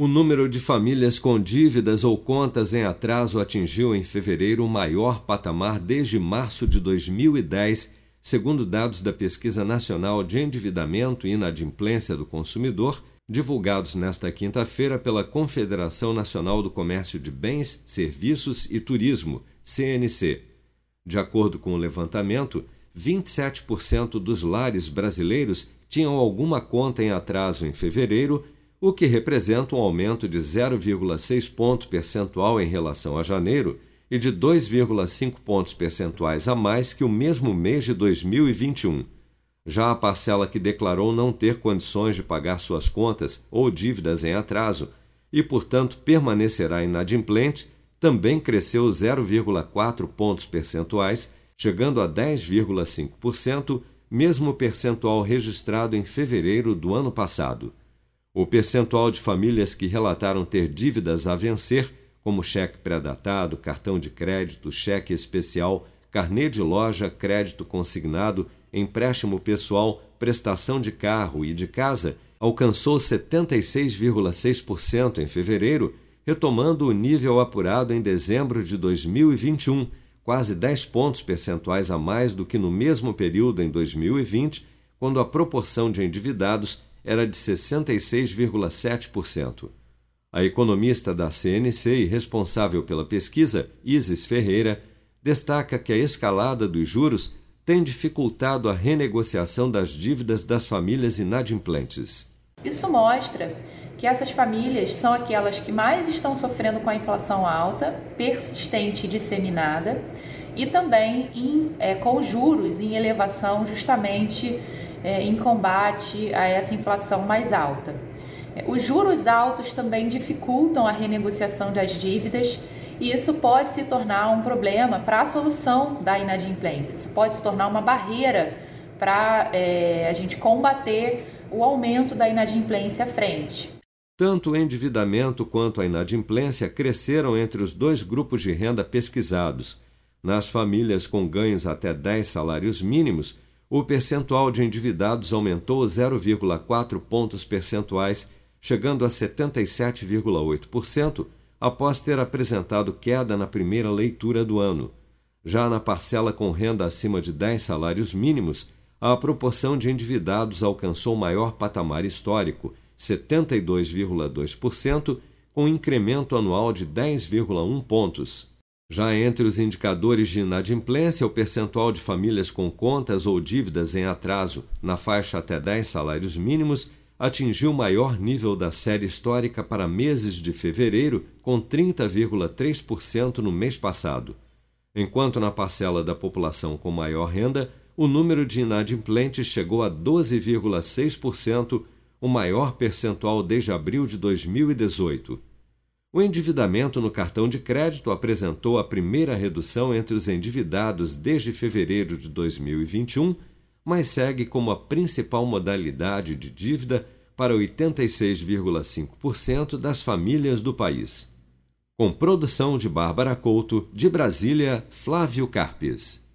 O número de famílias com dívidas ou contas em atraso atingiu em fevereiro o maior patamar desde março de 2010, segundo dados da Pesquisa Nacional de Endividamento e Inadimplência do Consumidor, divulgados nesta quinta-feira pela Confederação Nacional do Comércio de Bens, Serviços e Turismo, CNC. De acordo com o levantamento, 27% dos lares brasileiros tinham alguma conta em atraso em fevereiro o que representa um aumento de 0,6 ponto percentual em relação a janeiro e de 2,5 pontos percentuais a mais que o mesmo mês de 2021. Já a parcela que declarou não ter condições de pagar suas contas ou dívidas em atraso e, portanto, permanecerá inadimplente, também cresceu 0,4 pontos percentuais, chegando a 10,5%, mesmo percentual registrado em fevereiro do ano passado. O percentual de famílias que relataram ter dívidas a vencer, como cheque pré-datado, cartão de crédito, cheque especial, carnê de loja, crédito consignado, empréstimo pessoal, prestação de carro e de casa, alcançou 76,6% em fevereiro, retomando o nível apurado em dezembro de 2021, quase 10 pontos percentuais a mais do que no mesmo período em 2020, quando a proporção de endividados era de 66,7%. A economista da CNC e responsável pela pesquisa, Isis Ferreira, destaca que a escalada dos juros tem dificultado a renegociação das dívidas das famílias inadimplentes. Isso mostra que essas famílias são aquelas que mais estão sofrendo com a inflação alta, persistente e disseminada, e também em, é, com juros em elevação justamente é, em combate a essa inflação mais alta. É, os juros altos também dificultam a renegociação das dívidas e isso pode se tornar um problema para a solução da inadimplência. Isso pode se tornar uma barreira para é, a gente combater o aumento da inadimplência à frente. Tanto o endividamento quanto a inadimplência cresceram entre os dois grupos de renda pesquisados. Nas famílias com ganhos até 10 salários mínimos, o percentual de endividados aumentou 0,4 pontos percentuais, chegando a 77,8%, após ter apresentado queda na primeira leitura do ano. Já na parcela com renda acima de 10 salários mínimos, a proporção de endividados alcançou maior patamar histórico, 72,2%, com incremento anual de 10,1 pontos. Já entre os indicadores de inadimplência, o percentual de famílias com contas ou dívidas em atraso na faixa até 10 salários mínimos atingiu o maior nível da série histórica para meses de fevereiro, com 30,3% no mês passado. Enquanto na parcela da população com maior renda, o número de inadimplentes chegou a 12,6%, o maior percentual desde abril de 2018. O endividamento no cartão de crédito apresentou a primeira redução entre os endividados desde fevereiro de 2021, mas segue como a principal modalidade de dívida para 86,5% das famílias do país. Com produção de Bárbara Couto, de Brasília, Flávio Carpes.